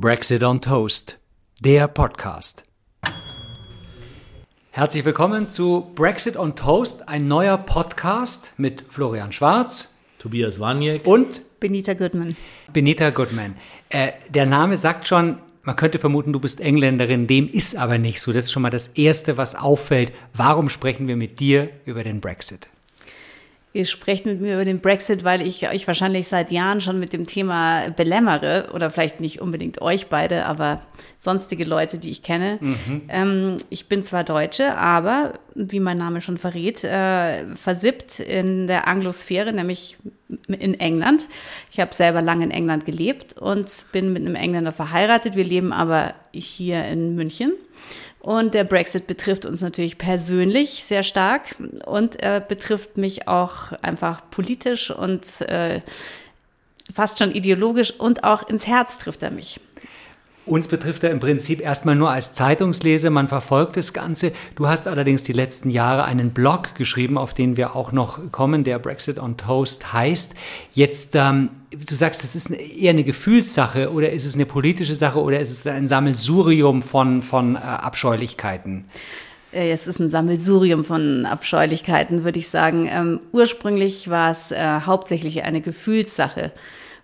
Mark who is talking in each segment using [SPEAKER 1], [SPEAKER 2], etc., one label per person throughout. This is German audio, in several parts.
[SPEAKER 1] Brexit on Toast, der Podcast. Herzlich willkommen zu Brexit on Toast, ein neuer Podcast mit Florian Schwarz,
[SPEAKER 2] Tobias Waniek
[SPEAKER 1] und
[SPEAKER 3] Benita Goodman.
[SPEAKER 1] Benita Goodman. Äh, der Name sagt schon, man könnte vermuten, du bist Engländerin, dem ist aber nicht so. Das ist schon mal das Erste, was auffällt. Warum sprechen wir mit dir über den Brexit?
[SPEAKER 3] Ihr sprecht mit mir über den Brexit, weil ich euch wahrscheinlich seit Jahren schon mit dem Thema belämmere oder vielleicht nicht unbedingt euch beide, aber sonstige Leute, die ich kenne. Mhm. Ähm, ich bin zwar Deutsche, aber wie mein Name schon verrät, äh, versippt in der Anglosphäre, nämlich in England. Ich habe selber lange in England gelebt und bin mit einem Engländer verheiratet. Wir leben aber hier in München. Und der Brexit betrifft uns natürlich persönlich sehr stark und er betrifft mich auch einfach politisch und äh, fast schon ideologisch und auch ins Herz trifft er mich.
[SPEAKER 1] Uns betrifft er im Prinzip erstmal nur als Zeitungsleser, man verfolgt das Ganze. Du hast allerdings die letzten Jahre einen Blog geschrieben, auf den wir auch noch kommen, der Brexit on Toast heißt. Jetzt, ähm, du sagst, das ist eher eine Gefühlssache oder ist es eine politische Sache oder ist es ein Sammelsurium von, von äh, Abscheulichkeiten?
[SPEAKER 3] Äh, es ist ein Sammelsurium von Abscheulichkeiten, würde ich sagen. Ähm, ursprünglich war es äh, hauptsächlich eine Gefühlssache.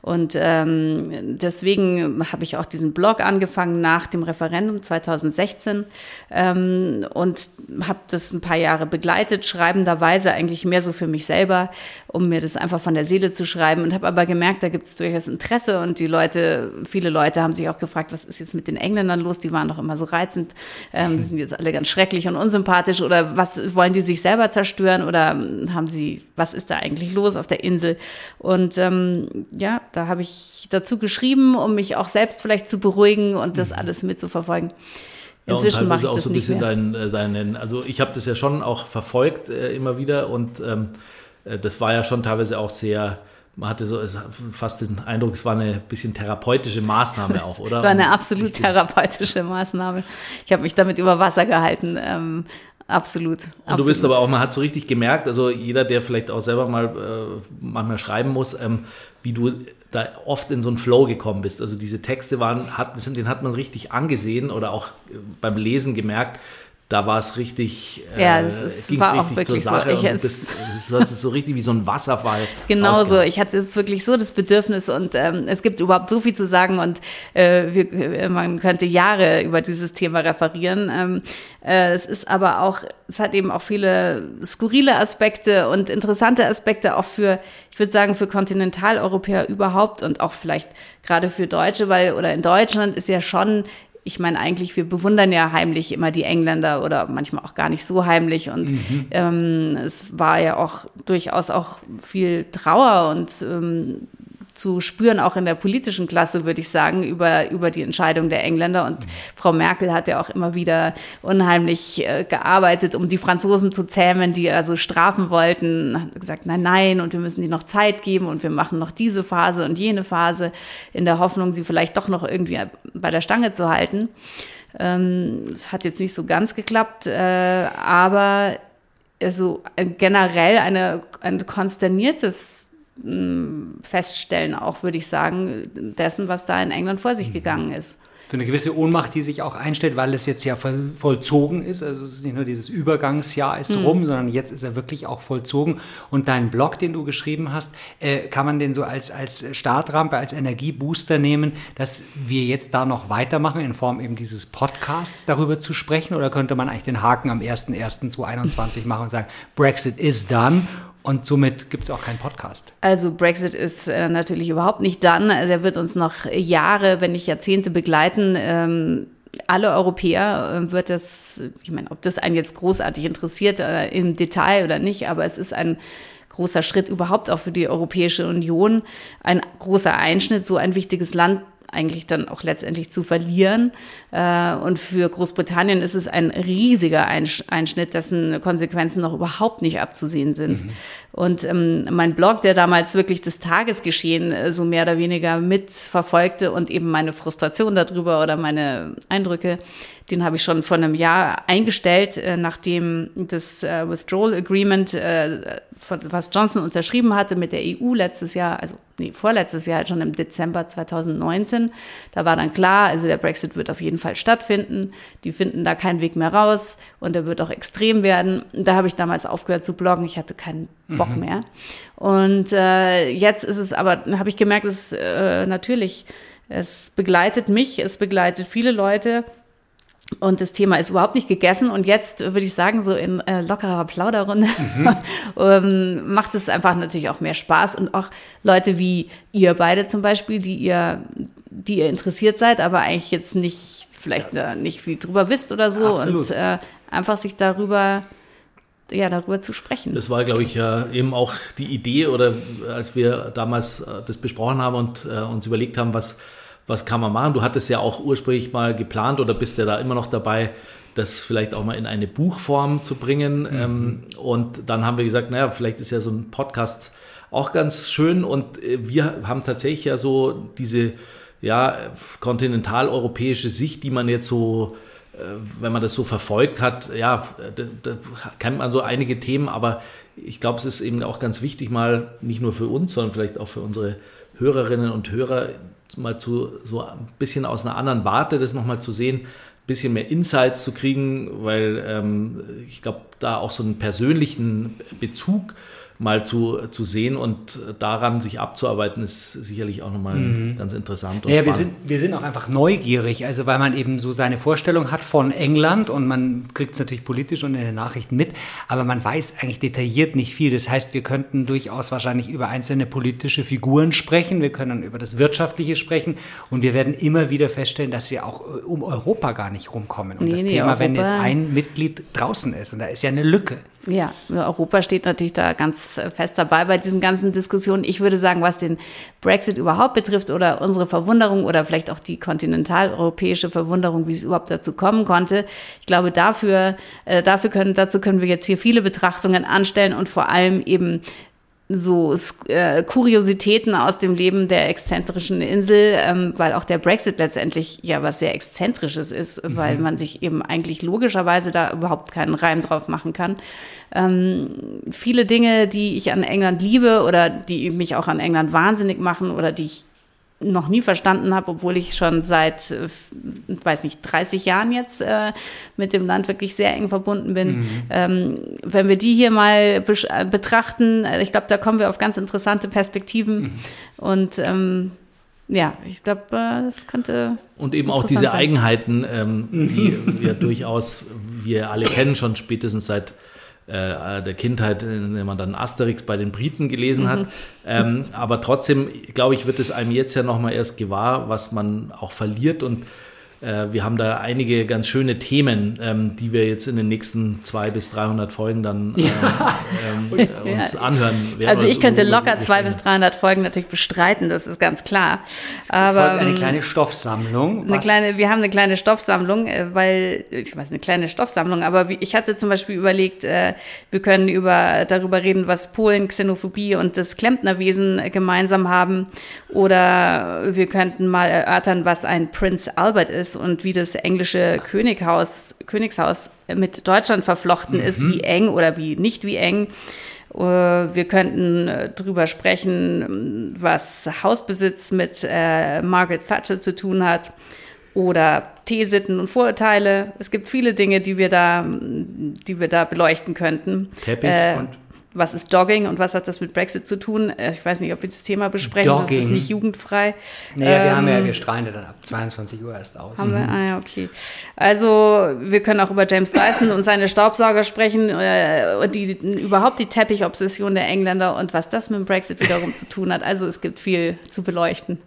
[SPEAKER 3] Und ähm, deswegen habe ich auch diesen Blog angefangen nach dem Referendum 2016 ähm, und habe das ein paar Jahre begleitet, schreibenderweise eigentlich mehr so für mich selber, um mir das einfach von der Seele zu schreiben und habe aber gemerkt, da gibt es durchaus Interesse und die Leute, viele Leute haben sich auch gefragt, was ist jetzt mit den Engländern los? Die waren doch immer so reizend, ähm, die sind jetzt alle ganz schrecklich und unsympathisch oder was wollen die sich selber zerstören oder haben sie, was ist da eigentlich los auf der Insel? Und ähm, ja, da habe ich dazu geschrieben, um mich auch selbst vielleicht zu beruhigen und das mhm. alles mitzuverfolgen.
[SPEAKER 2] Inzwischen ja, mache ich das so ein bisschen deinen, äh, deinen, also ich habe das ja schon auch verfolgt äh, immer wieder und ähm, äh, das war ja schon teilweise auch sehr, man hatte so fast den Eindruck, es war eine bisschen therapeutische Maßnahme auch, oder?
[SPEAKER 3] war eine absolut therapeutische Maßnahme. Ich habe mich damit über Wasser gehalten. Ähm, Absolut, absolut.
[SPEAKER 2] Und du bist aber auch, man hat so richtig gemerkt, also jeder, der vielleicht auch selber mal äh, manchmal schreiben muss, ähm, wie du da oft in so einen Flow gekommen bist. Also diese Texte waren, hat, den hat man richtig angesehen oder auch äh, beim Lesen gemerkt, da war es richtig,
[SPEAKER 3] ja, es, äh, es war auch wirklich so. Ich,
[SPEAKER 2] es, das, das ist so richtig wie so ein Wasserfall.
[SPEAKER 3] Genau so. Ich hatte jetzt wirklich so das Bedürfnis und ähm, es gibt überhaupt so viel zu sagen und äh, wir, äh, man könnte Jahre über dieses Thema referieren. Ähm, äh, es ist aber auch, es hat eben auch viele skurrile Aspekte und interessante Aspekte auch für, ich würde sagen, für Kontinentaleuropäer überhaupt und auch vielleicht gerade für Deutsche, weil oder in Deutschland ist ja schon ich meine eigentlich, wir bewundern ja heimlich immer die Engländer oder manchmal auch gar nicht so heimlich. Und mhm. ähm, es war ja auch durchaus auch viel Trauer und ähm, zu spüren, auch in der politischen Klasse, würde ich sagen, über, über die Entscheidung der Engländer. Und. Frau Merkel hat ja auch immer wieder unheimlich äh, gearbeitet, um die Franzosen zu zähmen, die also strafen wollten. Hat gesagt, nein, nein, und wir müssen die noch Zeit geben und wir machen noch diese Phase und jene Phase, in der Hoffnung, sie vielleicht doch noch irgendwie bei der Stange zu halten. Ähm, es hat jetzt nicht so ganz geklappt, äh, aber also generell eine, ein konsterniertes Feststellen, auch würde ich sagen, dessen, was da in England vor sich mhm. gegangen ist.
[SPEAKER 1] So eine gewisse Ohnmacht, die sich auch einstellt, weil es jetzt ja voll, vollzogen ist. Also es ist nicht nur dieses Übergangsjahr ist mhm. rum, sondern jetzt ist er wirklich auch vollzogen. Und dein Blog, den du geschrieben hast, äh, kann man den so als, als Startrampe, als Energiebooster nehmen, dass wir jetzt da noch weitermachen, in Form eben dieses Podcasts darüber zu sprechen? Oder könnte man eigentlich den Haken am 01.01.2021 machen und sagen, Brexit is done und somit gibt es auch keinen Podcast.
[SPEAKER 3] Also Brexit ist äh, natürlich überhaupt nicht dann. Der wird uns noch Jahre, wenn nicht Jahrzehnte begleiten. Ähm, alle Europäer äh, wird das, ich meine, ob das einen jetzt großartig interessiert äh, im Detail oder nicht, aber es ist ein großer Schritt überhaupt auch für die Europäische Union, ein großer Einschnitt, so ein wichtiges Land eigentlich dann auch letztendlich zu verlieren. Äh, und für Großbritannien ist es ein riesiger Einschnitt, dessen Konsequenzen noch überhaupt nicht abzusehen sind. Mhm. Und ähm, mein Blog, der damals wirklich das Tagesgeschehen äh, so mehr oder weniger mitverfolgte und eben meine Frustration darüber oder meine Eindrücke, Den habe ich schon vor einem Jahr eingestellt, äh, nachdem das äh, Withdrawal Agreement, äh, was Johnson unterschrieben hatte mit der EU letztes Jahr, also nee, vorletztes Jahr, schon im Dezember 2019. Da war dann klar, also der Brexit wird auf jeden Fall stattfinden. Die finden da keinen Weg mehr raus und er wird auch extrem werden. Da habe ich damals aufgehört zu bloggen. Ich hatte keinen Bock mhm. mehr. Und äh, jetzt ist es aber, habe ich gemerkt, es äh, natürlich, es begleitet mich, es begleitet viele Leute. Und das Thema ist überhaupt nicht gegessen. Und jetzt würde ich sagen, so in äh, lockerer Plauderrunde mhm. ähm, macht es einfach natürlich auch mehr Spaß. Und auch Leute wie ihr beide zum Beispiel, die ihr, die ihr interessiert seid, aber eigentlich jetzt nicht, vielleicht ja. nicht viel drüber wisst oder so. Absolut. Und äh, einfach sich darüber ja, darüber zu sprechen.
[SPEAKER 2] Das war, glaube ich, ja eben auch die Idee oder als wir damals äh, das besprochen haben und äh, uns überlegt haben, was, was kann man machen. Du hattest ja auch ursprünglich mal geplant oder bist ja da immer noch dabei, das vielleicht auch mal in eine Buchform zu bringen. Mhm. Ähm, und dann haben wir gesagt, naja, vielleicht ist ja so ein Podcast auch ganz schön. Und äh, wir haben tatsächlich ja so diese ja, kontinentaleuropäische Sicht, die man jetzt so äh, wenn man das so verfolgt hat, ja, da, da kennt man so einige Themen, aber ich glaube, es ist eben auch ganz wichtig, mal nicht nur für uns, sondern vielleicht auch für unsere Hörerinnen und Hörer mal zu so ein bisschen aus einer anderen Warte das nochmal zu sehen, ein bisschen mehr Insights zu kriegen, weil ähm, ich glaube, da auch so einen persönlichen Bezug mal zu, zu sehen und daran sich abzuarbeiten, ist sicherlich auch nochmal mhm. ganz interessant.
[SPEAKER 1] Und ja, wir sind, wir sind auch einfach neugierig, also weil man eben so seine Vorstellung hat von England und man kriegt es natürlich politisch und in den Nachrichten mit, aber man weiß eigentlich detailliert nicht viel. Das heißt, wir könnten durchaus wahrscheinlich über einzelne politische Figuren sprechen, wir können über das Wirtschaftliche sprechen und wir werden immer wieder feststellen, dass wir auch äh, um Europa gar nicht rumkommen. Und nee, das nee, Thema, Europa. wenn jetzt ein Mitglied draußen ist und da ist ja eine Lücke.
[SPEAKER 3] Ja, Europa steht natürlich da ganz fest dabei bei diesen ganzen Diskussionen. Ich würde sagen, was den Brexit überhaupt betrifft oder unsere Verwunderung oder vielleicht auch die kontinentaleuropäische Verwunderung, wie es überhaupt dazu kommen konnte. Ich glaube, dafür, äh, dafür können, dazu können wir jetzt hier viele Betrachtungen anstellen und vor allem eben so äh, Kuriositäten aus dem Leben der exzentrischen Insel, ähm, weil auch der Brexit letztendlich ja was sehr Exzentrisches ist, mhm. weil man sich eben eigentlich logischerweise da überhaupt keinen Reim drauf machen kann. Ähm, viele Dinge, die ich an England liebe oder die mich auch an England wahnsinnig machen oder die ich noch nie verstanden habe, obwohl ich schon seit, äh, weiß nicht, 30 Jahren jetzt äh, mit dem Land wirklich sehr eng verbunden bin. Mhm. Ähm, wenn wir die hier mal äh, betrachten, äh, ich glaube, da kommen wir auf ganz interessante Perspektiven. Mhm. Und ähm, ja, ich glaube, das könnte.
[SPEAKER 2] Und eben auch diese sein. Eigenheiten, ähm, die wir durchaus, wir alle kennen, schon spätestens seit der Kindheit, in der man dann Asterix bei den Briten gelesen hat. Mhm. Ähm, aber trotzdem, glaube ich, wird es einem jetzt ja nochmal erst gewahr, was man auch verliert und äh, wir haben da einige ganz schöne Themen, ähm, die wir jetzt in den nächsten 200 bis 300 Folgen dann ähm,
[SPEAKER 3] ähm, uns ja. anhören werden. Also ich könnte locker 200 bis 300 Folgen natürlich bestreiten, das ist ganz klar.
[SPEAKER 1] Aber eine ähm, kleine Stoffsammlung.
[SPEAKER 3] Eine kleine, wir haben eine kleine Stoffsammlung, äh, weil ich weiß eine kleine Stoffsammlung, aber ich hatte zum Beispiel überlegt, äh, wir können über darüber reden, was Polen, Xenophobie und das Klempnerwesen gemeinsam haben, oder wir könnten mal erörtern, was ein Prince Albert ist und wie das englische Könighaus, Königshaus mit Deutschland verflochten mhm. ist, wie eng oder wie nicht wie eng. Äh, wir könnten äh, drüber sprechen, was Hausbesitz mit äh, Margaret Thatcher zu tun hat oder Teesitten und Vorurteile. Es gibt viele Dinge, die wir da, die wir da beleuchten könnten.
[SPEAKER 2] Teppich äh, und
[SPEAKER 3] was ist Dogging und was hat das mit Brexit zu tun? Äh, ich weiß nicht, ob wir das Thema besprechen, Dogging. das ist nicht jugendfrei.
[SPEAKER 1] Naja, ähm, wir haben ja, ähm, wir strahlen ja dann ab 22 Uhr erst aus.
[SPEAKER 3] Haben wir? Mhm. Ah ja, okay. Also wir können auch über James Dyson und seine Staubsauger sprechen äh, und die, überhaupt die Teppichobsession der Engländer und was das mit dem Brexit wiederum zu tun hat. Also es gibt viel zu beleuchten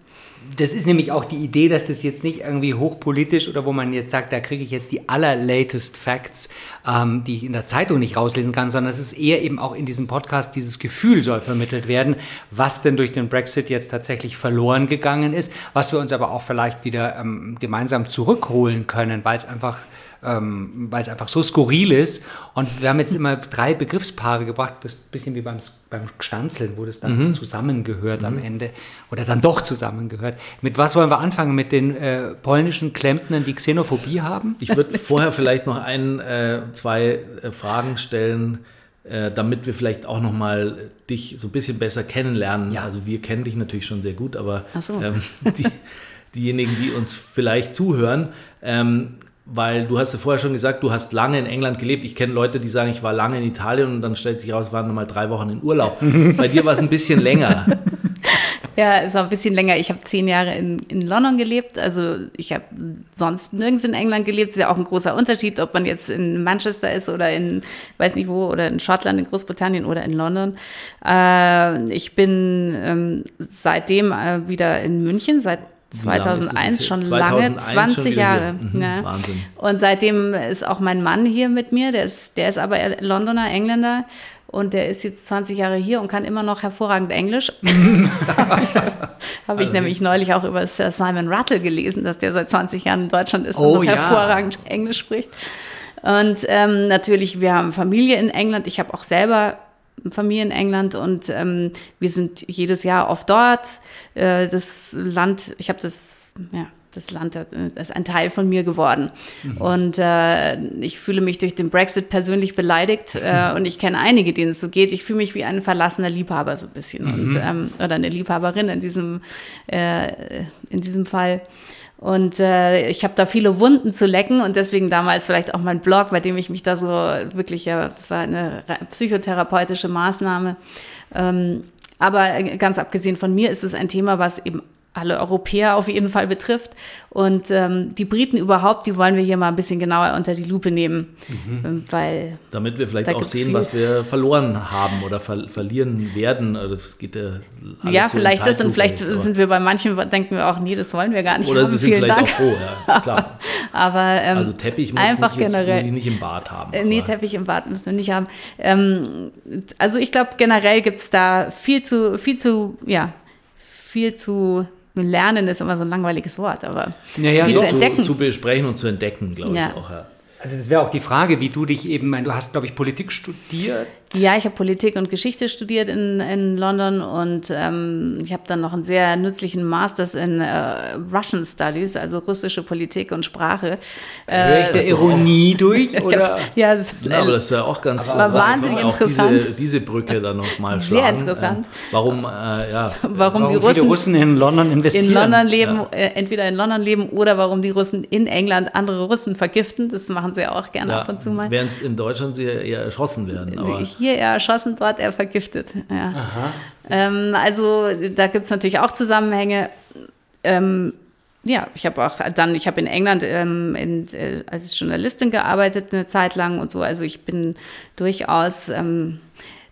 [SPEAKER 1] das ist nämlich auch die Idee, dass das jetzt nicht irgendwie hochpolitisch oder wo man jetzt sagt, da kriege ich jetzt die allerlatest Facts, ähm, die ich in der Zeitung nicht rauslesen kann, sondern es ist eher eben auch in diesem Podcast dieses Gefühl soll vermittelt werden, was denn durch den Brexit jetzt tatsächlich verloren gegangen ist, was wir uns aber auch vielleicht wieder ähm, gemeinsam zurückholen können, weil es einfach ähm, weil es einfach so skurril ist. Und wir haben jetzt immer drei Begriffspaare gebracht, bisschen wie beim, beim Stanzeln, wo das dann mhm. zusammengehört mhm. am Ende oder dann doch zusammengehört. Mit was wollen wir anfangen? Mit den äh, polnischen Klempnern, die Xenophobie haben?
[SPEAKER 2] Ich würde vorher vielleicht noch ein, äh, zwei äh, Fragen stellen äh, damit wir vielleicht auch nochmal dich so ein bisschen besser kennenlernen. Ja. Also wir kennen dich natürlich schon sehr gut, aber so. ähm, die, diejenigen, die uns vielleicht zuhören, ähm, weil du hast ja vorher schon gesagt, du hast lange in England gelebt. Ich kenne Leute, die sagen, ich war lange in Italien und dann stellt sich raus, waren nochmal drei Wochen in Urlaub. Bei dir war es ein bisschen länger.
[SPEAKER 3] Ja, es war ein bisschen länger. Ich habe zehn Jahre in, in London gelebt. Also ich habe sonst nirgends in England gelebt. Das ist ja auch ein großer Unterschied, ob man jetzt in Manchester ist oder in, weiß nicht wo, oder in Schottland, in Großbritannien oder in London. Äh, ich bin ähm, seitdem äh, wieder in München, seit 2001 schon 2001 lange, 20 schon Jahre. Mhm, ja. Wahnsinn. Und seitdem ist auch mein Mann hier mit mir, der ist, der ist aber Londoner, Engländer. Und der ist jetzt 20 Jahre hier und kann immer noch hervorragend Englisch. Habe ich, hab ich also nämlich neulich auch über Sir Simon Rattle gelesen, dass der seit 20 Jahren in Deutschland ist oh, und noch ja. hervorragend Englisch spricht. Und ähm, natürlich, wir haben Familie in England. Ich habe auch selber Familie in England und ähm, wir sind jedes Jahr oft dort. Äh, das Land, ich habe das, ja, das Land das ist ein Teil von mir geworden. Mhm. Und äh, ich fühle mich durch den Brexit persönlich beleidigt äh, und ich kenne einige, denen es so geht. Ich fühle mich wie ein verlassener Liebhaber so ein bisschen mhm. und, ähm, oder eine Liebhaberin in diesem, äh, in diesem Fall. Und äh, ich habe da viele Wunden zu lecken und deswegen damals vielleicht auch mein Blog, bei dem ich mich da so wirklich, ja, das war eine psychotherapeutische Maßnahme. Ähm, aber ganz abgesehen von mir ist es ein Thema, was eben alle Europäer auf jeden Fall betrifft. Und ähm, die Briten überhaupt, die wollen wir hier mal ein bisschen genauer unter die Lupe nehmen. Mhm. Ähm, weil
[SPEAKER 2] Damit wir vielleicht auch sehen, viel. was wir verloren haben oder ver verlieren werden. Also es geht ja
[SPEAKER 3] Ja, so vielleicht das und vielleicht jetzt, sind wir bei manchen, denken wir auch, nee, das wollen wir gar nicht
[SPEAKER 2] oder
[SPEAKER 3] haben.
[SPEAKER 2] Oder sind Vielen vielleicht Dank. auch froh, ja, klar.
[SPEAKER 3] Aber ähm,
[SPEAKER 2] also Teppich muss, einfach muss, generell, muss ich nicht im Bad haben.
[SPEAKER 3] Äh, nee, Teppich im Bad müssen wir nicht haben. Ähm, also ich glaube, generell gibt es da viel zu, viel zu, ja, viel zu Lernen ist immer so ein langweiliges Wort, aber
[SPEAKER 2] ja, ja, viel doch, zu entdecken. Zu, zu besprechen und zu entdecken, glaube ja. ich auch. Ja.
[SPEAKER 1] Also das wäre auch die Frage, wie du dich eben, du hast, glaube ich, Politik studiert.
[SPEAKER 3] Ja, ich habe Politik und Geschichte studiert in, in London und ähm, ich habe dann noch einen sehr nützlichen Masters in äh, Russian Studies, also russische Politik und Sprache.
[SPEAKER 1] Äh, Höre ich der Ironie durch? Oder?
[SPEAKER 3] Ja,
[SPEAKER 2] das, ja, aber das ist ja auch ganz
[SPEAKER 3] war wahnsinnig interessant.
[SPEAKER 2] Diese, diese, Brücke dann nochmal
[SPEAKER 3] schlagen. Sehr interessant.
[SPEAKER 2] Ähm, warum, äh, ja,
[SPEAKER 3] warum, warum die Russen,
[SPEAKER 1] Russen, in London investieren.
[SPEAKER 3] In London leben, ja. äh, entweder in London leben oder warum die Russen in England andere Russen vergiften. Das machen sie auch gerne ja, ab und zu mal.
[SPEAKER 2] Während in Deutschland sie eher erschossen werden.
[SPEAKER 3] Aber Hier eher erschossen, dort eher vergiftet. Ja. Ähm, also da gibt es natürlich auch Zusammenhänge. Ähm, ja, ich habe auch dann, ich habe in England ähm, in, äh, als Journalistin gearbeitet eine Zeit lang und so. Also ich bin durchaus ähm,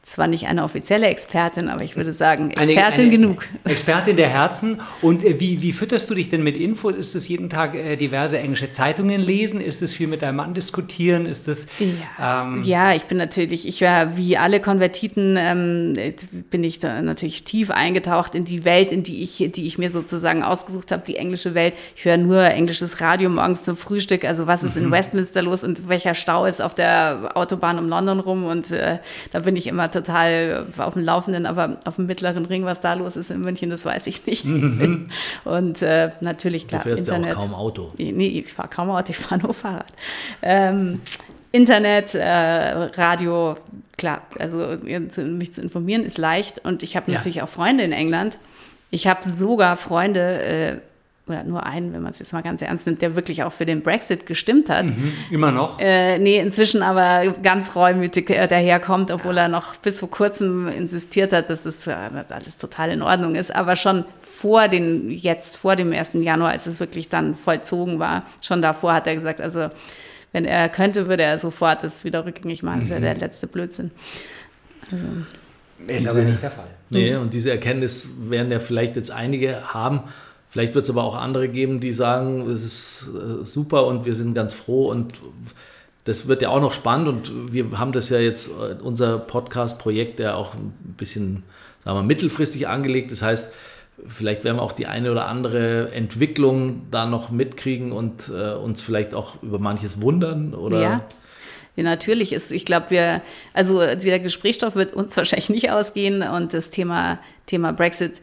[SPEAKER 3] zwar nicht eine offizielle Expertin, aber ich würde sagen, Expertin eine, eine genug.
[SPEAKER 1] Expertin der Herzen. Und äh, wie, wie fütterst du dich denn mit Infos? Ist es jeden Tag äh, diverse englische Zeitungen lesen? Ist es viel mit deinem Mann diskutieren? Ist es,
[SPEAKER 3] ja, ähm, ja, ich bin natürlich, ich war wie alle Konvertiten, ähm, bin ich natürlich tief eingetaucht in die Welt, in die ich, die ich mir sozusagen ausgesucht habe, die englische Welt. Ich höre nur englisches Radio morgens zum Frühstück. Also was ist mhm. in Westminster los und welcher Stau ist auf der Autobahn um London rum? Und äh, da bin ich immer total auf dem Laufenden, aber auf dem mittleren Ring, was da los ist in München, das weiß ich nicht. Mhm. Und äh, natürlich, klar,
[SPEAKER 2] du fährst Internet. Ja auch kaum Auto.
[SPEAKER 3] Nee, ich fahre kaum Auto, ich fahre nur Fahrrad. Ähm, Internet, äh, Radio, klar, also mich zu informieren ist leicht und ich habe ja. natürlich auch Freunde in England. Ich habe sogar Freunde, äh, oder nur einen, wenn man es jetzt mal ganz ernst nimmt, der wirklich auch für den Brexit gestimmt hat. Mhm,
[SPEAKER 1] immer noch?
[SPEAKER 3] Äh, nee, inzwischen aber ganz reumütig äh, daherkommt, obwohl ja. er noch bis vor kurzem insistiert hat, dass es äh, alles total in Ordnung ist. Aber schon vor den, jetzt vor dem 1. Januar, als es wirklich dann vollzogen war, schon davor hat er gesagt, also wenn er könnte, würde er sofort das wieder rückgängig machen. Das ist ja der letzte Blödsinn.
[SPEAKER 1] Also. Ist aber nicht der Fall.
[SPEAKER 2] Nee, und diese Erkenntnis werden ja vielleicht jetzt einige haben, Vielleicht wird es aber auch andere geben, die sagen, es ist äh, super und wir sind ganz froh und das wird ja auch noch spannend und wir haben das ja jetzt, äh, unser Podcast-Projekt ja auch ein bisschen, sagen wir, mittelfristig angelegt. Das heißt, vielleicht werden wir auch die eine oder andere Entwicklung da noch mitkriegen und äh, uns vielleicht auch über manches wundern oder.
[SPEAKER 3] Ja. Ja, natürlich ist, ich glaube, wir, also der Gesprächsstoff wird uns wahrscheinlich nicht ausgehen und das Thema, Thema Brexit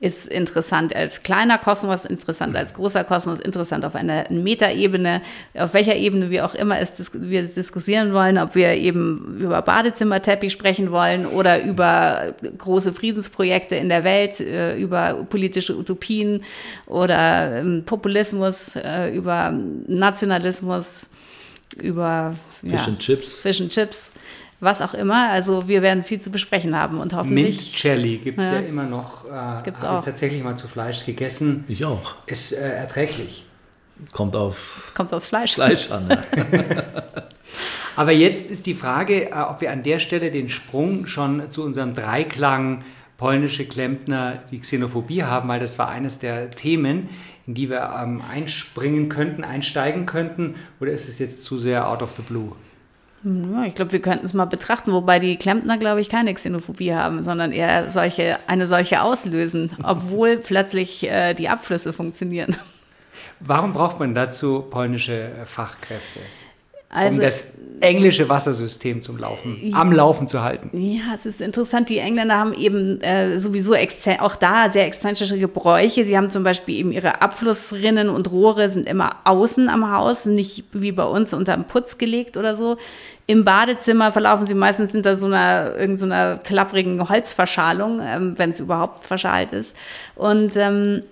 [SPEAKER 3] ist interessant als kleiner Kosmos, interessant als großer Kosmos, interessant auf einer Metaebene, auf welcher Ebene wir auch immer es wir diskutieren wollen, ob wir eben über Badezimmerteppich sprechen wollen oder über große Friedensprojekte in der Welt, äh, über politische Utopien oder ähm, Populismus, äh, über Nationalismus, über
[SPEAKER 2] Fish
[SPEAKER 3] ja,
[SPEAKER 2] and Chips.
[SPEAKER 3] Fish and Chips was auch immer. Also wir werden viel zu besprechen haben und hoffentlich.
[SPEAKER 1] Mint Jelly gibt es ja.
[SPEAKER 3] Ja.
[SPEAKER 1] immer noch. Äh,
[SPEAKER 3] Gibt's
[SPEAKER 1] hab
[SPEAKER 3] auch.
[SPEAKER 1] Ich tatsächlich mal zu Fleisch gegessen.
[SPEAKER 2] Ich auch.
[SPEAKER 1] Ist äh, erträglich.
[SPEAKER 2] Kommt auf
[SPEAKER 3] Es kommt aus Fleisch.
[SPEAKER 2] Fleisch an. Ja.
[SPEAKER 1] Aber jetzt ist die Frage, äh, ob wir an der Stelle den Sprung schon zu unserem Dreiklang polnische Klempner die Xenophobie haben, weil das war eines der Themen, in die wir ähm, einspringen könnten, einsteigen könnten. Oder ist es jetzt zu sehr out of the blue?
[SPEAKER 3] Ja, ich glaube, wir könnten es mal betrachten, wobei die Klempner, glaube ich, keine Xenophobie haben, sondern eher solche, eine solche auslösen, obwohl plötzlich äh, die Abflüsse funktionieren.
[SPEAKER 1] Warum braucht man dazu polnische Fachkräfte?
[SPEAKER 3] Also,
[SPEAKER 1] um das englische Wassersystem zum Laufen, am Laufen zu halten.
[SPEAKER 3] Ja, es ist interessant. Die Engländer haben eben äh, sowieso auch da sehr exzentrische Gebräuche. Sie haben zum Beispiel eben ihre Abflussrinnen und Rohre sind immer außen am Haus, nicht wie bei uns unterm Putz gelegt oder so. Im Badezimmer verlaufen sie meistens hinter so einer irgendeiner klapprigen Holzverschalung, ähm, wenn es überhaupt verschalt ist. Und ähm,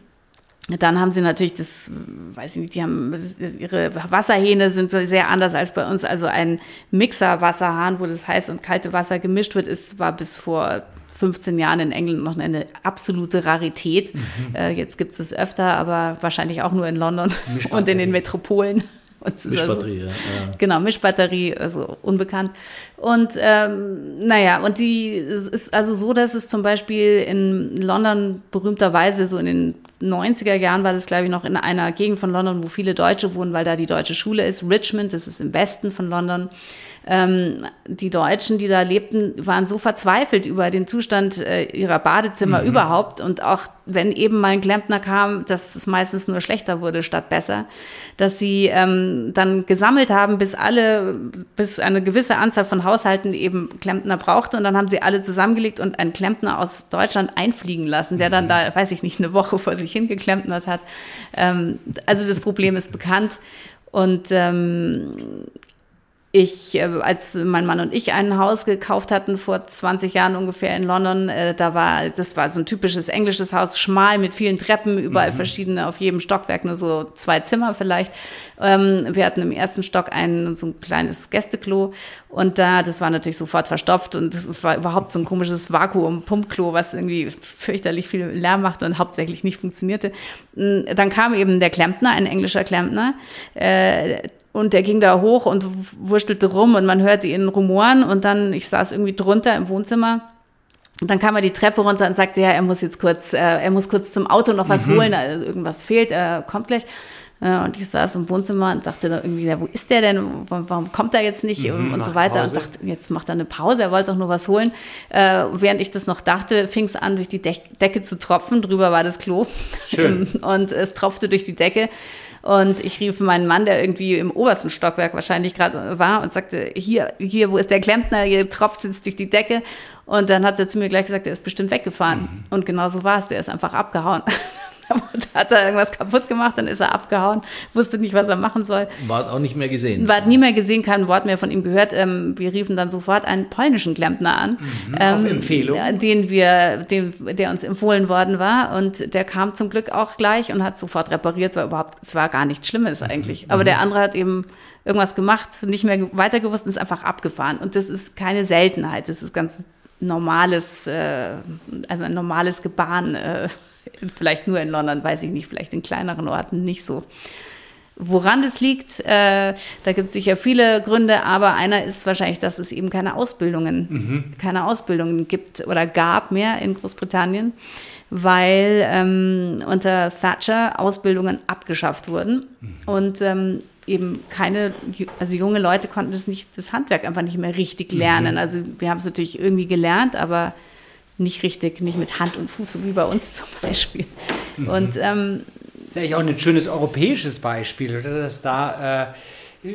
[SPEAKER 3] dann haben sie natürlich das, weiß ich nicht, die haben ihre Wasserhähne sind sehr anders als bei uns. Also ein Mixer-Wasserhahn, wo das heiße und kalte Wasser gemischt wird, ist, war bis vor 15 Jahren in England noch eine absolute Rarität. Äh, jetzt gibt es es öfter, aber wahrscheinlich auch nur in London und in den Metropolen. Und also-
[SPEAKER 2] Mischbatterie, ja. ja.
[SPEAKER 3] Genau, Mischbatterie, also unbekannt. Und ähm, naja, und die es ist also so, dass es zum Beispiel in London berühmterweise so in den 90er Jahren war das, glaube ich, noch in einer Gegend von London, wo viele Deutsche wohnen, weil da die deutsche Schule ist. Richmond, das ist im Westen von London. Ähm, die Deutschen, die da lebten, waren so verzweifelt über den Zustand äh, ihrer Badezimmer überhaupt. Und auch wenn eben mal ein Klempner kam, dass es meistens nur schlechter wurde statt besser, dass sie ähm, dann gesammelt haben, bis alle, bis eine gewisse Anzahl von Haushalten eben Klempner brauchte. Und dann haben sie alle zusammengelegt und einen Klempner aus Deutschland einfliegen lassen, der dann da, weiß ich nicht, eine Woche vor sich hingeklempnert hat. Ähm, also das Problem ist bekannt. Und ähm, ich, äh, als mein Mann und ich ein Haus gekauft hatten vor 20 Jahren ungefähr in London, äh, da war, das war so ein typisches englisches Haus, schmal mit vielen Treppen, überall verschiedene, auf jedem Stockwerk nur so zwei Zimmer vielleicht. Ähm, wir hatten im ersten Stock ein, so ein kleines Gästeklo und da, das war natürlich sofort verstopft und war überhaupt so ein komisches Vakuum-Pumpklo, was irgendwie fürchterlich viel Lärm machte und hauptsächlich nicht funktionierte. Mm, Dann kam eben der Klempner, ein englischer Klempner, äh, und der ging da hoch und wurstelte rum und man hörte ihn rumoren und dann, ich saß irgendwie drunter im Wohnzimmer. Und dann kam er die Treppe runter und sagte, ja, er muss jetzt kurz, äh, er muss kurz zum Auto noch was holen, also irgendwas fehlt, er kommt gleich. Äh, Und ich saß im Wohnzimmer und dachte dann irgendwie, ja, wo ist der denn? Warum kommt er jetzt nicht? und
[SPEAKER 1] macht
[SPEAKER 3] so weiter.
[SPEAKER 1] Pause.
[SPEAKER 3] Und dachte, jetzt macht er eine Pause, er wollte doch nur was holen. Äh, während ich das noch dachte, fing es an, durch die Dech Decke zu tropfen. Drüber war das Klo.
[SPEAKER 1] Schön.
[SPEAKER 3] und es tropfte durch die Decke. Und ich rief meinen Mann, der irgendwie im obersten Stockwerk wahrscheinlich gerade war, und sagte, hier, hier, wo ist der Klempner? Hier tropft es durch die Decke. Und dann hat er zu mir gleich gesagt, er ist bestimmt weggefahren. Und genau so war es, der ist einfach abgehauen. hat er irgendwas kaputt gemacht, dann ist er abgehauen, wusste nicht, was er machen soll.
[SPEAKER 2] War auch nicht mehr gesehen.
[SPEAKER 3] Hat nie mehr gesehen, kein Wort mehr von ihm gehört. Ähm, wir riefen dann sofort einen polnischen Klempner an, ähm,
[SPEAKER 1] Auf Empfehlung.
[SPEAKER 3] den wir, den, der uns empfohlen worden war. Und der kam zum Glück auch gleich und hat sofort repariert, weil überhaupt, es war gar nichts Schlimmes eigentlich. Aber der andere hat eben irgendwas gemacht, nicht mehr ge- weiter gewusst und ist einfach abgefahren. Und das ist keine Seltenheit. Das ist ganz normales, äh, also ein normales Gebaren. Äh, vielleicht nur in London, weiß ich nicht, vielleicht in kleineren Orten nicht so. Woran das liegt, äh, da gibt es sicher viele Gründe, aber einer ist wahrscheinlich, dass es eben keine Ausbildungen, keine Ausbildungen gibt oder gab mehr in Großbritannien, weil ähm, unter Thatcher Ausbildungen abgeschafft wurden und ähm, eben keine, also junge Leute konnten das nicht, das Handwerk einfach nicht mehr richtig lernen. Also wir haben es natürlich irgendwie gelernt, aber nicht richtig, nicht mit Hand und Fuß, so wie bei uns zum Beispiel. Mhm. Und ähm,
[SPEAKER 1] das ist eigentlich auch ein schönes europäisches Beispiel, oder? Dass da äh,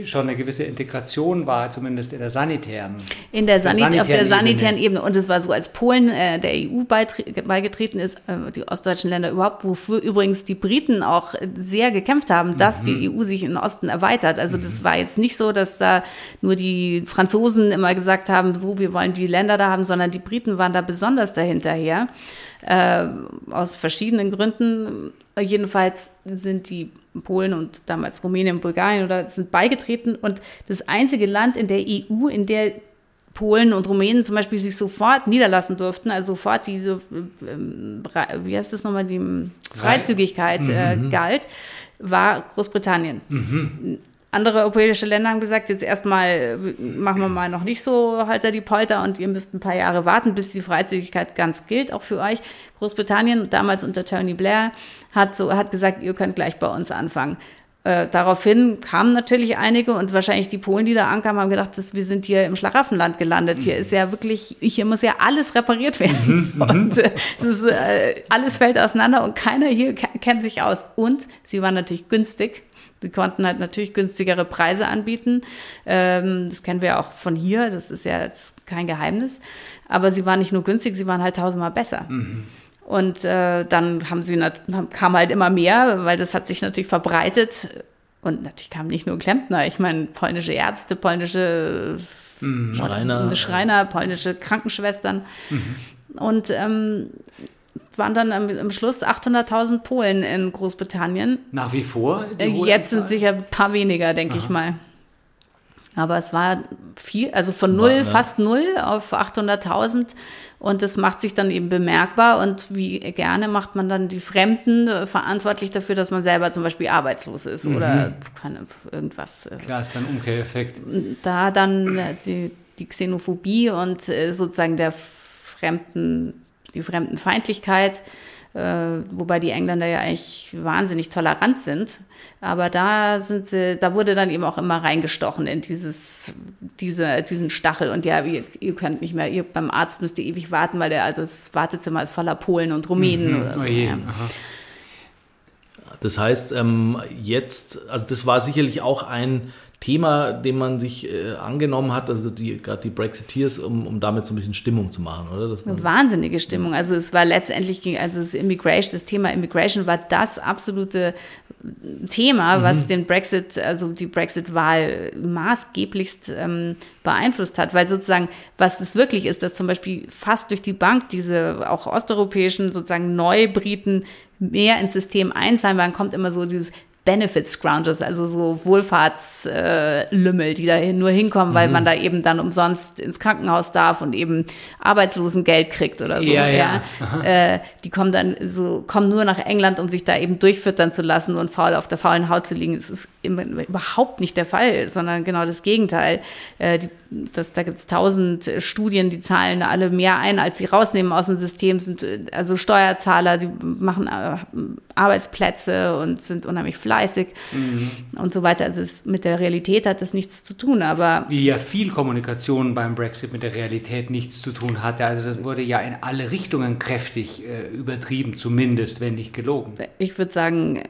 [SPEAKER 1] schon eine gewisse Integration war, zumindest in der sanitären.
[SPEAKER 3] In der, Sanit der auf der sanitären Ebene. Ebene. Und es war so, als Polen äh, der EU beigetreten ist, äh, die ostdeutschen Länder überhaupt, wofür übrigens die Briten auch sehr gekämpft haben, dass mhm. die EU sich in den Osten erweitert. Also das mhm. war jetzt nicht so, dass da nur die Franzosen immer gesagt haben, so, wir wollen die Länder da haben, sondern die Briten waren da besonders dahinterher. Äh, aus verschiedenen Gründen. Jedenfalls sind die Polen und damals Rumänien und Bulgarien oder sind beigetreten und das einzige Land in der EU, in der Polen und Rumänen zum Beispiel sich sofort niederlassen durften, also sofort diese, ähm, wie heißt das nochmal, die Freizügigkeit äh, mhm. galt, war Großbritannien. Mhm. Andere europäische Länder haben gesagt, jetzt erstmal machen wir mal noch nicht so halter die Polter und ihr müsst ein paar Jahre warten, bis die Freizügigkeit ganz gilt, auch für euch. Großbritannien, damals unter Tony Blair, hat, so, hat gesagt, ihr könnt gleich bei uns anfangen. Äh, daraufhin kamen natürlich einige und wahrscheinlich die Polen, die da ankamen, haben gedacht, dass wir sind hier im Schlaraffenland gelandet. Hier ist ja wirklich, hier muss ja alles repariert werden. Mhm, mhm. und äh, ist, äh, alles fällt auseinander und keiner hier kennt sich aus. Und sie waren natürlich günstig. Sie konnten halt natürlich günstigere Preise anbieten. Ähm, das kennen wir ja auch von hier, das ist ja jetzt kein Geheimnis. Aber sie waren nicht nur günstig, sie waren halt tausendmal besser. Mhm. Und äh, dann haben sie kam halt immer mehr, weil das hat sich natürlich verbreitet. Und natürlich kamen nicht nur Klempner, ich meine polnische Ärzte, polnische
[SPEAKER 2] mhm. Schreiner,
[SPEAKER 3] Schreiner, polnische Krankenschwestern. Mhm. Und ähm, waren dann am, am Schluss 800.000 Polen in Großbritannien.
[SPEAKER 1] Nach wie vor?
[SPEAKER 3] Äh, jetzt sind sicher ein paar weniger, denke ich mal. Aber es war viel, also von null, ne? fast null auf 800.000. Und das macht sich dann eben bemerkbar. Und wie gerne macht man dann die Fremden äh, verantwortlich dafür, dass man selber zum Beispiel arbeitslos ist mhm. oder kann irgendwas.
[SPEAKER 1] Äh, Klar, ist dann Umkehreffekt.
[SPEAKER 3] Da dann die, die Xenophobie und sozusagen der Fremden die Fremdenfeindlichkeit, äh, wobei die Engländer ja eigentlich wahnsinnig tolerant sind. Aber da sind sie, da wurde dann eben auch immer reingestochen in dieses, diese, diesen Stachel. Und ja, ihr, ihr könnt nicht mehr, ihr beim Arzt müsst ihr ewig warten, weil der, also das Wartezimmer ist voller Polen und Rumänen mhm, oder so. Ja.
[SPEAKER 2] Das heißt, ähm, jetzt, also das war sicherlich auch ein Thema, dem man sich äh, angenommen hat, also die, gerade die Brexiteers, um, um damit so ein bisschen Stimmung zu machen, oder?
[SPEAKER 3] Eine wahnsinnige Stimmung. Also es war letztendlich, also das Immigration, das Thema Immigration war das absolute Thema, mhm. was den Brexit, also die Brexit-Wahl maßgeblichst ähm, beeinflusst hat, weil sozusagen, was es wirklich ist, dass zum Beispiel fast durch die Bank diese auch osteuropäischen sozusagen Neubriten mehr ins System einzahlen, weil dann kommt immer so dieses Benefit Scroungers, also so Wohlfahrtslümmel, äh, die da nur hinkommen, weil mhm. man da eben dann umsonst ins Krankenhaus darf und eben Arbeitslosengeld kriegt oder so. Ja, ja. ja. Äh, die kommen dann so, kommen nur nach England, um sich da eben durchfüttern zu lassen und faul auf der faulen Haut zu liegen. Das ist überhaupt nicht der Fall, sondern genau das Gegenteil. Äh, die, das, da gibt es tausend Studien, die zahlen alle mehr ein, als sie rausnehmen aus dem System, sind äh, also Steuerzahler, die machen äh, Arbeitsplätze und sind unheimlich fleißig fleißig mhm. und so weiter. Also es, mit der Realität hat das nichts zu tun, aber...
[SPEAKER 1] Wie ja viel Kommunikation beim Brexit mit der Realität nichts zu tun hatte. Also das wurde ja in alle Richtungen kräftig äh, übertrieben, zumindest, wenn nicht gelogen.
[SPEAKER 3] Ich würde sagen,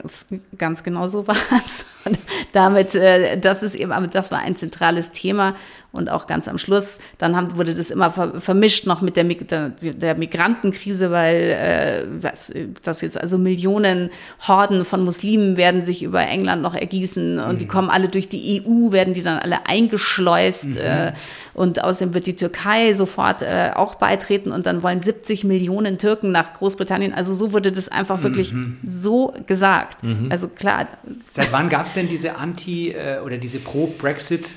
[SPEAKER 3] ganz genau so war es. damit, äh, das ist eben, aber das war ein zentrales Thema und auch ganz am Schluss, dann haben, wurde das immer ver, vermischt noch mit der, der, der Migrantenkrise, weil äh, was, das jetzt also Millionen Horden von Muslimen werden sich über England noch ergießen und mhm. die kommen alle durch die EU, werden die dann alle eingeschleust mhm. äh, und außerdem wird die Türkei sofort äh, auch beitreten und dann wollen 70 Millionen Türken nach Großbritannien. Also so wurde das einfach wirklich mhm. so gesagt. Mhm. Also klar.
[SPEAKER 1] Seit wann gab es denn diese Anti- äh, oder diese Pro-Brexit-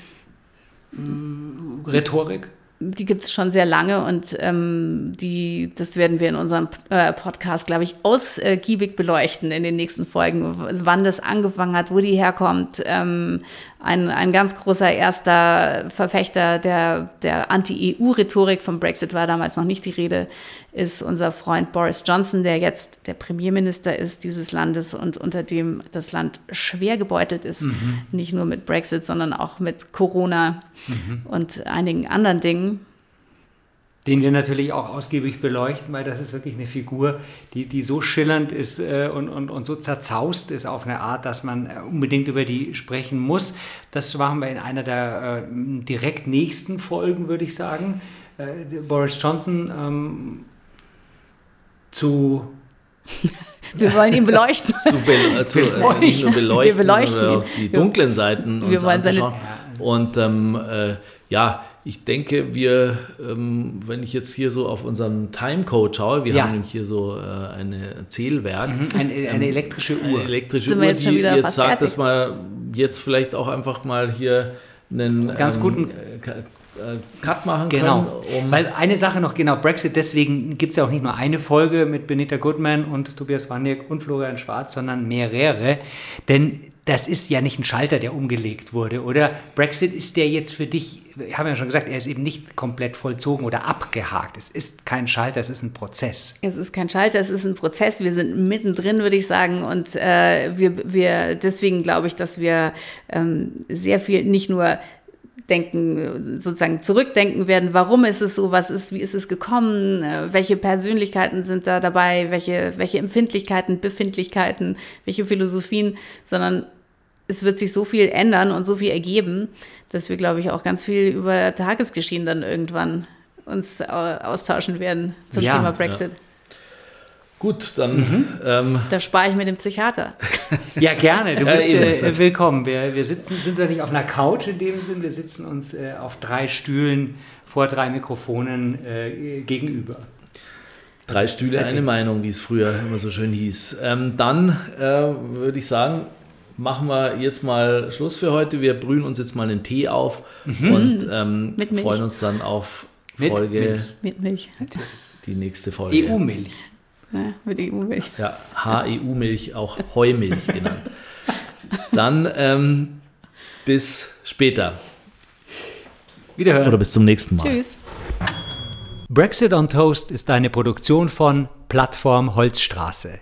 [SPEAKER 1] Rhetorik?
[SPEAKER 3] Die gibt es schon sehr lange und ähm, die, das werden wir in unserem äh, Podcast, glaube ich, ausgiebig beleuchten in den nächsten Folgen, wann das angefangen hat, wo die herkommt. Ähm, ein, ein ganz großer erster Verfechter der, der Anti-EU-Rhetorik vom Brexit war damals noch nicht die Rede, ist unser Freund Boris Johnson, der jetzt der Premierminister ist dieses Landes und unter dem das Land schwer gebeutelt ist. Mhm. Nicht nur mit Brexit, sondern auch mit Corona mhm. und einigen anderen Dingen.
[SPEAKER 1] den wir natürlich auch ausgiebig beleuchten, weil das ist wirklich eine Figur, die, die so schillernd ist äh, und, und, und so zerzaust ist auf eine Art, dass man äh, unbedingt über die sprechen muss. Das machen wir in einer der äh, direkt nächsten Folgen, würde ich sagen. Äh, Boris Johnson ähm, zu
[SPEAKER 3] wir wollen ihn beleuchten.
[SPEAKER 2] zu be äh, zu, äh, nicht nur beleuchten,
[SPEAKER 3] Wir beleuchten
[SPEAKER 2] sondern auch die dunklen Seiten
[SPEAKER 3] Wir
[SPEAKER 2] uns
[SPEAKER 3] wollen seine-
[SPEAKER 2] anzuschauen. Und ähm, äh, ja, ich denke, wir, ähm, wenn ich jetzt hier so auf unseren Timecode schaue, wir
[SPEAKER 1] Ja.
[SPEAKER 2] haben nämlich hier so äh, eine Zählwerk,
[SPEAKER 1] eine, eine elektrische
[SPEAKER 2] eine
[SPEAKER 1] Uhr.
[SPEAKER 2] elektrische
[SPEAKER 3] Sind
[SPEAKER 2] Uhr,
[SPEAKER 3] wir jetzt schon
[SPEAKER 2] die
[SPEAKER 3] wieder
[SPEAKER 2] jetzt
[SPEAKER 3] fast
[SPEAKER 2] sagt,
[SPEAKER 3] fertig?
[SPEAKER 2] dass man jetzt vielleicht auch einfach mal hier einen
[SPEAKER 1] Ganz guten-
[SPEAKER 2] äh, Ka- äh, Cut machen
[SPEAKER 1] Genau.
[SPEAKER 2] können. Um,
[SPEAKER 1] Weil eine Sache noch, genau, Brexit, deswegen gibt es ja auch nicht nur eine Folge mit Benita Goodman und Tobias Waniek und Florian Schwarz, sondern mehrere. Denn das ist ja nicht ein Schalter, der umgelegt wurde, oder? Brexit ist der jetzt für dich, wir haben ja schon gesagt, er ist eben nicht komplett vollzogen oder abgehakt. Es ist kein Schalter, es ist ein Prozess.
[SPEAKER 3] Es ist kein Schalter, es ist ein Prozess. Wir sind mittendrin, würde ich sagen. Und äh, wir, wir, deswegen glaube ich, dass wir ähm, sehr viel nicht nur denken, sozusagen zurückdenken werden, warum ist es so, was ist, wie ist es gekommen, äh, welche Persönlichkeiten sind da dabei, welche, welche Empfindlichkeiten, Befindlichkeiten, welche Philosophien, sondern es wird sich so viel ändern und so viel ergeben, dass wir, glaube ich, auch ganz viel über Tagesgeschehen dann irgendwann uns austauschen werden zum
[SPEAKER 1] Ja,
[SPEAKER 3] Thema Brexit.
[SPEAKER 2] Gut, dann
[SPEAKER 1] Mhm.
[SPEAKER 2] ähm,
[SPEAKER 3] Da spare ich mit dem Psychiater.
[SPEAKER 1] Ja, gerne. Du
[SPEAKER 2] Ja,
[SPEAKER 1] bist
[SPEAKER 2] eben,
[SPEAKER 1] äh, willkommen. Wir, wir sitzen, sind ja nicht auf einer Couch in dem Sinn, wir sitzen uns äh, auf drei Stühlen vor drei Mikrofonen äh, gegenüber.
[SPEAKER 2] Drei Stühle,
[SPEAKER 1] Setting.
[SPEAKER 2] eine Meinung, wie es früher immer so schön hieß. Ähm, dann äh, würde ich sagen, machen wir jetzt mal Schluss für heute. Wir brühen uns jetzt mal einen Tee auf und ähm,
[SPEAKER 3] Mit
[SPEAKER 2] freuen uns dann auf
[SPEAKER 1] Mit
[SPEAKER 2] Folge,
[SPEAKER 1] Milch.
[SPEAKER 3] Mit Milch.
[SPEAKER 2] die nächste Folge.
[SPEAKER 1] EU-Milch.
[SPEAKER 3] Ja, mit EU-Milch.
[SPEAKER 2] Ja, HEU-Milch, auch Heumilch genannt. Dann ähm, bis später
[SPEAKER 1] Wiederhören.
[SPEAKER 2] oder bis zum nächsten Mal.
[SPEAKER 3] Tschüss.
[SPEAKER 1] Brexit on Toast ist eine Produktion von Plattform Holzstraße.